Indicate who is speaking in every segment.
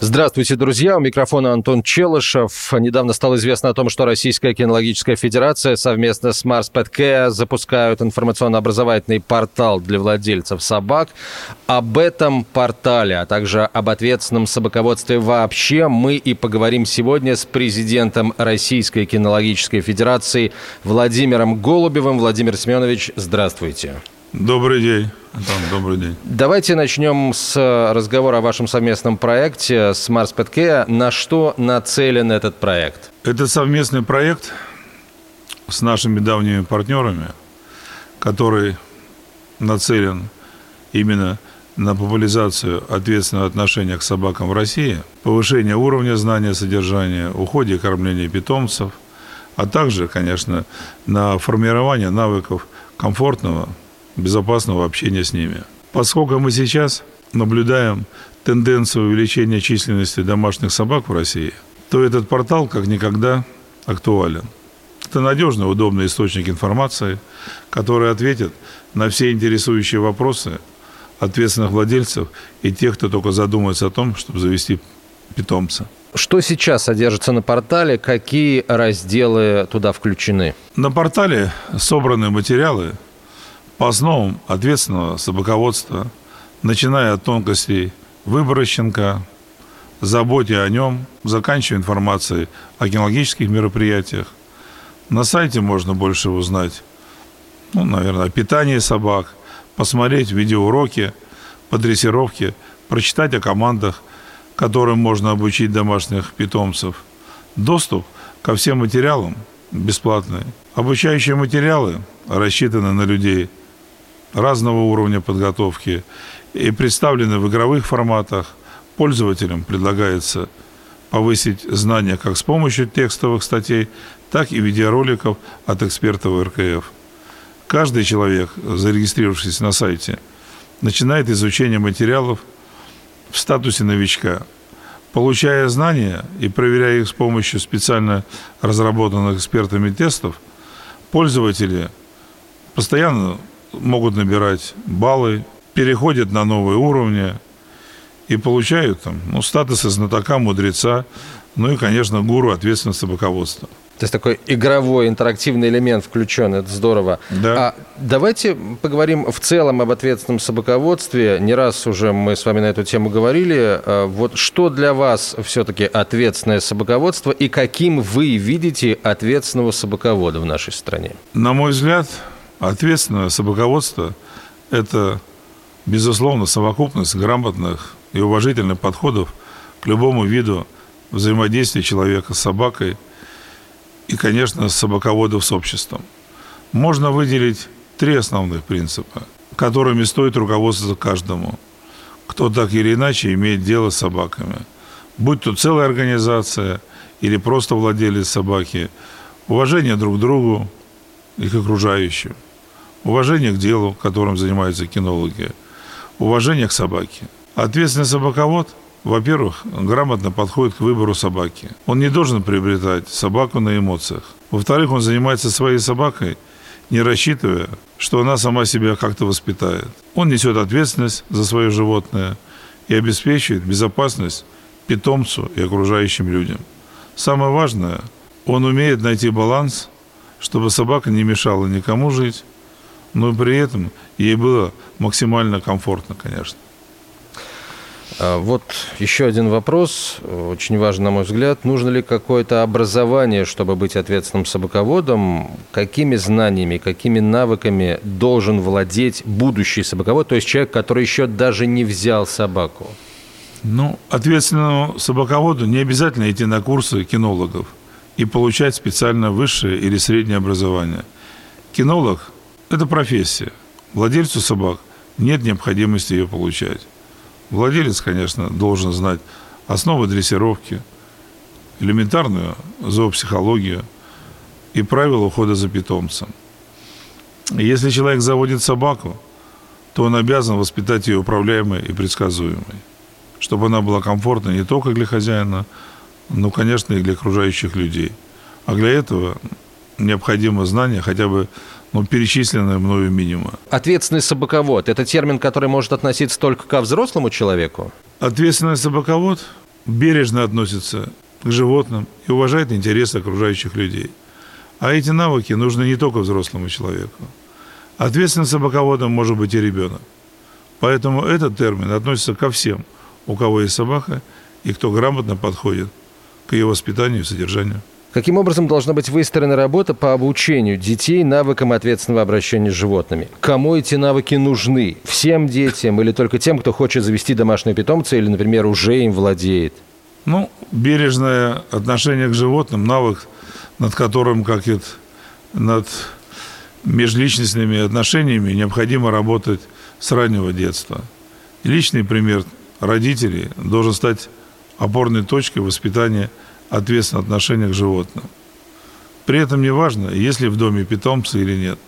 Speaker 1: Здравствуйте, друзья. У микрофона Антон Челышев. Недавно стало известно о том, что Российская кинологическая федерация совместно с Mars Pet запускают информационно-образовательный портал для владельцев собак. Об этом портале, а также об ответственном собаководстве вообще мы и поговорим сегодня с президентом Российской кинологической федерации Владимиром Голубевым. Владимир Семенович, здравствуйте.
Speaker 2: Добрый день. Антон, добрый день.
Speaker 1: Давайте начнем с разговора о вашем совместном проекте с Mars Pet Care. На что нацелен этот проект?
Speaker 2: Это совместный проект с нашими давними партнерами, который нацелен именно на популяризацию ответственного отношения к собакам в России, повышение уровня знания содержания, уходе и кормления питомцев, а также, конечно, на формирование навыков комфортного безопасного общения с ними. Поскольку мы сейчас наблюдаем тенденцию увеличения численности домашних собак в России, то этот портал как никогда актуален. Это надежный, удобный источник информации, который ответит на все интересующие вопросы ответственных владельцев и тех, кто только задумается о том, чтобы завести питомца.
Speaker 1: Что сейчас содержится на портале? Какие разделы туда включены?
Speaker 2: На портале собраны материалы, по основам ответственного собаководства, начиная от тонкостей выбора щенка, заботе о нем, заканчивая информацией о кинологических мероприятиях. На сайте можно больше узнать, ну, наверное, о питании собак, посмотреть видеоуроки по дрессировке, прочитать о командах, которым можно обучить домашних питомцев. Доступ ко всем материалам бесплатный. Обучающие материалы рассчитаны на людей – разного уровня подготовки и представлены в игровых форматах. Пользователям предлагается повысить знания как с помощью текстовых статей, так и видеороликов от экспертов РКФ. Каждый человек, зарегистрировавшись на сайте, начинает изучение материалов в статусе новичка. Получая знания и проверяя их с помощью специально разработанных экспертами тестов, пользователи постоянно могут набирать баллы, переходят на новые уровни и получают там, ну, статусы знатока, мудреца, ну и, конечно, гуру ответственного собаководства.
Speaker 1: То есть такой игровой, интерактивный элемент включен, это здорово.
Speaker 2: Да.
Speaker 1: А давайте поговорим в целом об ответственном собаководстве. Не раз уже мы с вами на эту тему говорили. А вот что для вас все-таки ответственное собаководство и каким вы видите ответственного собаковода в нашей стране?
Speaker 2: На мой взгляд, Ответственное собаководство – это, безусловно, совокупность грамотных и уважительных подходов к любому виду взаимодействия человека с собакой и, конечно, собаководов с обществом. Можно выделить три основных принципа, которыми стоит руководствоваться каждому, кто так или иначе имеет дело с собаками. Будь то целая организация или просто владелец собаки, уважение друг к другу и к окружающим – уважение к делу, которым занимаются кинологи, уважение к собаке. Ответственный собаковод, во-первых, грамотно подходит к выбору собаки. Он не должен приобретать собаку на эмоциях. Во-вторых, он занимается своей собакой, не рассчитывая, что она сама себя как-то воспитает. Он несет ответственность за свое животное и обеспечивает безопасность питомцу и окружающим людям. Самое важное, он умеет найти баланс, чтобы собака не мешала никому жить, но при этом ей было максимально комфортно, конечно.
Speaker 1: А, вот еще один вопрос, очень важный, на мой взгляд. Нужно ли какое-то образование, чтобы быть ответственным собаководом? Какими знаниями, какими навыками должен владеть будущий собаковод, то есть человек, который еще даже не взял собаку?
Speaker 2: Ну, ответственному собаководу не обязательно идти на курсы кинологов и получать специально высшее или среднее образование. Кинолог это профессия. Владельцу собак нет необходимости ее получать. Владелец, конечно, должен знать основы дрессировки, элементарную зоопсихологию, и правила ухода за питомцем. Если человек заводит собаку, то он обязан воспитать ее управляемой и предсказуемой, чтобы она была комфортной не только для хозяина, но, конечно, и для окружающих людей. А для этого необходимо знание хотя бы ну, перечисленное мною минимум.
Speaker 1: Ответственный собаковод – это термин, который может относиться только ко взрослому человеку?
Speaker 2: Ответственный собаковод бережно относится к животным и уважает интересы окружающих людей. А эти навыки нужны не только взрослому человеку. Ответственным собаководом может быть и ребенок. Поэтому этот термин относится ко всем, у кого есть собака и кто грамотно подходит к ее воспитанию и содержанию.
Speaker 1: Каким образом должна быть выстроена работа по обучению детей навыкам ответственного обращения с животными? Кому эти навыки нужны? Всем детям или только тем, кто хочет завести домашнего питомца или, например, уже им владеет?
Speaker 2: Ну, бережное отношение к животным, навык, над которым, как и над межличностными отношениями, необходимо работать с раннего детства. Личный пример родителей должен стать опорной точкой воспитания ответственного отношения к животным. При этом не важно, есть ли в доме питомцы или нет.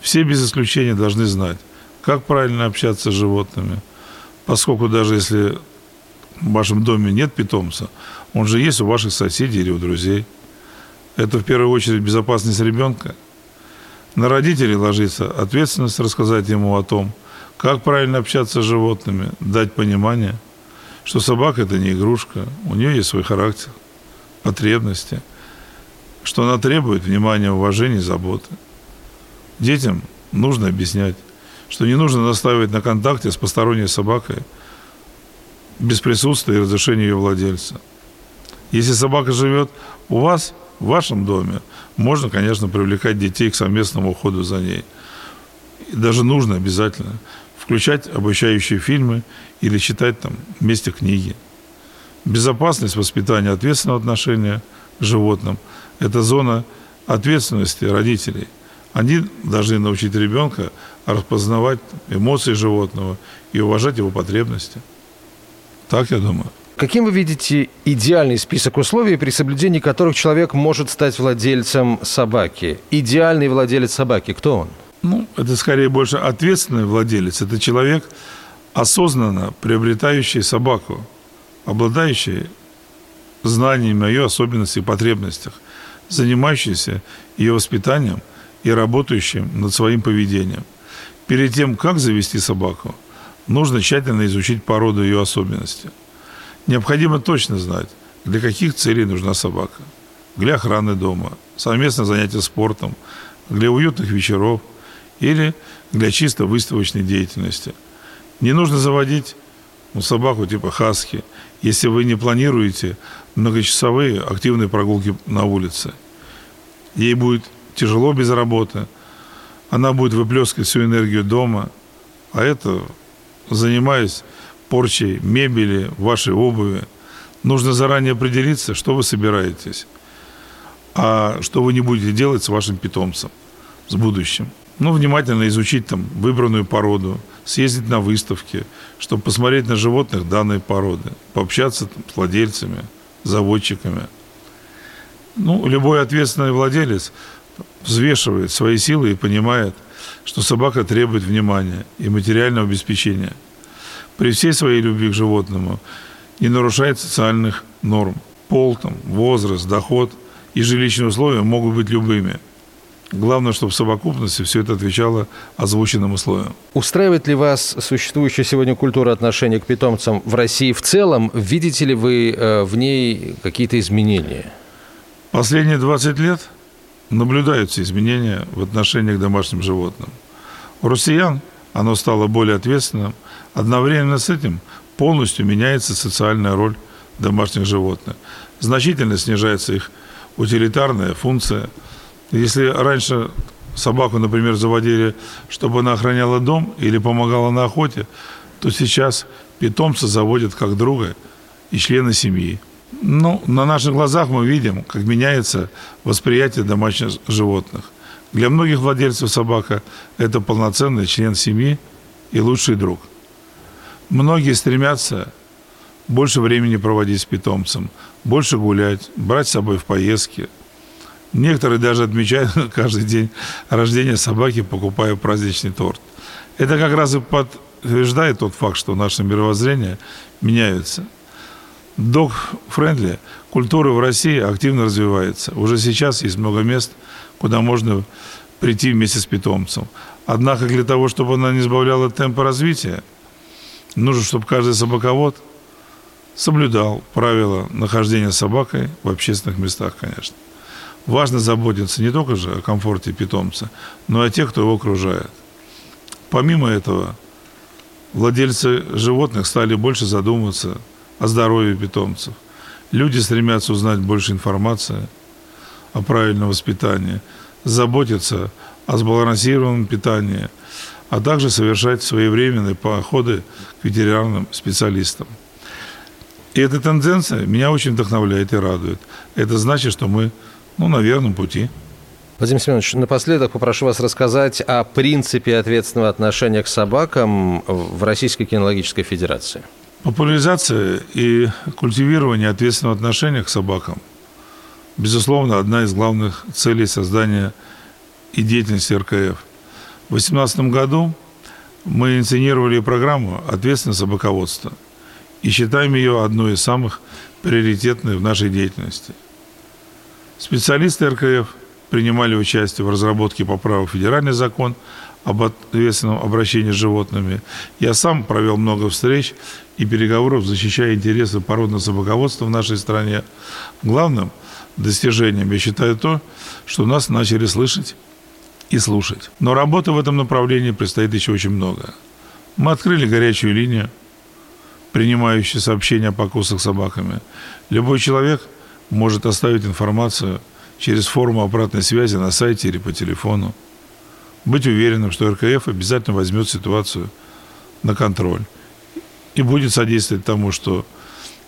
Speaker 2: Все без исключения должны знать, как правильно общаться с животными, поскольку даже если в вашем доме нет питомца, он же есть у ваших соседей или у друзей. Это в первую очередь безопасность ребенка. На родителей ложится ответственность рассказать ему о том, как правильно общаться с животными, дать понимание, что собака – это не игрушка, у нее есть свой характер, потребности, что она требует внимания, уважения заботы. Детям нужно объяснять, что не нужно настаивать на контакте с посторонней собакой – без присутствия и разрешения ее владельца. Если собака живет у вас, в вашем доме, можно, конечно, привлекать детей к совместному уходу за ней. И даже нужно обязательно включать обучающие фильмы или читать там вместе книги. Безопасность воспитания ответственного отношения к животным – это зона ответственности родителей. Они должны научить ребенка распознавать эмоции животного и уважать его потребности. Так я думаю.
Speaker 1: Каким вы видите идеальный список условий, при соблюдении которых человек может стать владельцем собаки? Идеальный владелец собаки, кто он?
Speaker 2: Ну, это скорее больше ответственный владелец. Это человек, осознанно приобретающий собаку, обладающий знаниями о ее особенностях и потребностях, занимающийся ее воспитанием и работающим над своим поведением. Перед тем, как завести собаку – нужно тщательно изучить породу и ее особенности. Необходимо точно знать, для каких целей нужна собака. Для охраны дома, совместно занятия спортом, для уютных вечеров или для чисто выставочной деятельности. Не нужно заводить ну, собаку типа хаски, если вы не планируете многочасовые активные прогулки на улице. Ей будет тяжело без работы, она будет выплескивать всю энергию дома, а это занимаясь порчей мебели, вашей обуви, нужно заранее определиться, что вы собираетесь, а что вы не будете делать с вашим питомцем, с будущим. Ну, внимательно изучить там выбранную породу, съездить на выставки, чтобы посмотреть на животных данной породы, пообщаться там, с владельцами, заводчиками. Ну, любой ответственный владелец взвешивает свои силы и понимает – что собака требует внимания и материального обеспечения. При всей своей любви к животному не нарушает социальных норм. Пол, там, возраст, доход и жилищные условия могут быть любыми. Главное, чтобы в совокупности все это отвечало озвученным условиям.
Speaker 1: Устраивает ли вас существующая сегодня культура отношения к питомцам в России в целом? Видите ли вы э, в ней какие-то изменения?
Speaker 2: Последние 20 лет – наблюдаются изменения в отношении к домашним животным. У россиян оно стало более ответственным. Одновременно с этим полностью меняется социальная роль домашних животных. Значительно снижается их утилитарная функция. Если раньше собаку, например, заводили, чтобы она охраняла дом или помогала на охоте, то сейчас питомца заводят как друга и члена семьи. Ну, на наших глазах мы видим, как меняется восприятие домашних животных. Для многих владельцев собака – это полноценный член семьи и лучший друг. Многие стремятся больше времени проводить с питомцем, больше гулять, брать с собой в поездки. Некоторые даже отмечают каждый день рождения собаки, покупая праздничный торт. Это как раз и подтверждает тот факт, что наше мировоззрение меняется. Dog-friendly культура в России активно развивается. Уже сейчас есть много мест, куда можно прийти вместе с питомцем. Однако для того, чтобы она не сбавляла темпа развития, нужно, чтобы каждый собаковод соблюдал правила нахождения собакой в общественных местах, конечно. Важно заботиться не только же о комфорте питомца, но и о тех, кто его окружает. Помимо этого, владельцы животных стали больше задумываться о здоровье питомцев. Люди стремятся узнать больше информации о правильном воспитании, заботиться о сбалансированном питании, а также совершать своевременные походы к ветеринарным специалистам. И эта тенденция меня очень вдохновляет и радует. Это значит, что мы ну, на верном пути.
Speaker 1: Владимир Семенович, напоследок попрошу вас рассказать о принципе ответственного отношения к собакам в Российской кинологической федерации.
Speaker 2: Популяризация и культивирование ответственного отношения к собакам, безусловно, одна из главных целей создания и деятельности РКФ. В 2018 году мы инициировали программу «Ответственное собаководство» и считаем ее одной из самых приоритетных в нашей деятельности – Специалисты РКФ принимали участие в разработке поправок в федеральный закон об ответственном обращении с животными. Я сам провел много встреч и переговоров, защищая интересы породного собаководства в нашей стране. Главным достижением я считаю то, что нас начали слышать и слушать. Но работы в этом направлении предстоит еще очень много. Мы открыли горячую линию, принимающую сообщения о покусах собаками. Любой человек – может оставить информацию через форму обратной связи на сайте или по телефону. Быть уверенным, что РКФ обязательно возьмет ситуацию на контроль и будет содействовать тому, что,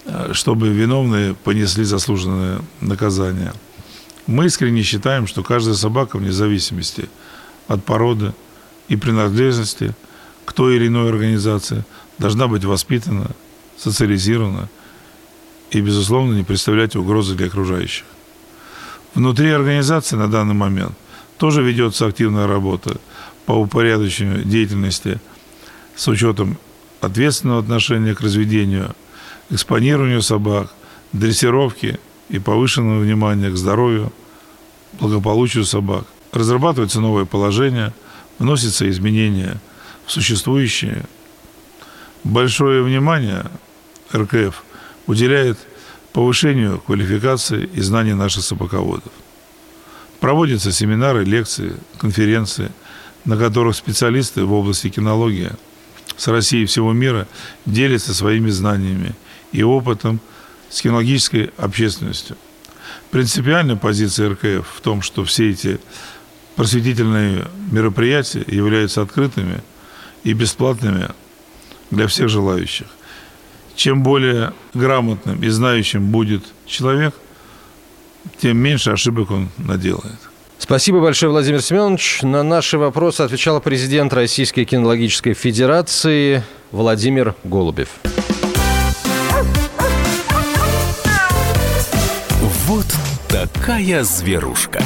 Speaker 2: э, чтобы виновные понесли заслуженное наказание. Мы искренне считаем, что каждая собака, вне зависимости от породы и принадлежности к той или иной организации, должна быть воспитана, социализирована – и, безусловно, не представлять угрозы для окружающих. Внутри организации на данный момент тоже ведется активная работа по упорядочению деятельности с учетом ответственного отношения к разведению, экспонированию собак, дрессировки и повышенного внимания к здоровью, благополучию собак. Разрабатывается новое положение, вносятся изменения в существующие. Большое внимание РКФ – уделяет повышению квалификации и знаний наших собаководов. Проводятся семинары, лекции, конференции, на которых специалисты в области кинологии с России и всего мира делятся своими знаниями и опытом с кинологической общественностью. Принципиальная позиция РКФ в том, что все эти просветительные мероприятия являются открытыми и бесплатными для всех желающих чем более грамотным и знающим будет человек, тем меньше ошибок он наделает.
Speaker 1: Спасибо большое, Владимир Семенович. На наши вопросы отвечал президент Российской кинологической федерации Владимир Голубев.
Speaker 3: Вот такая зверушка.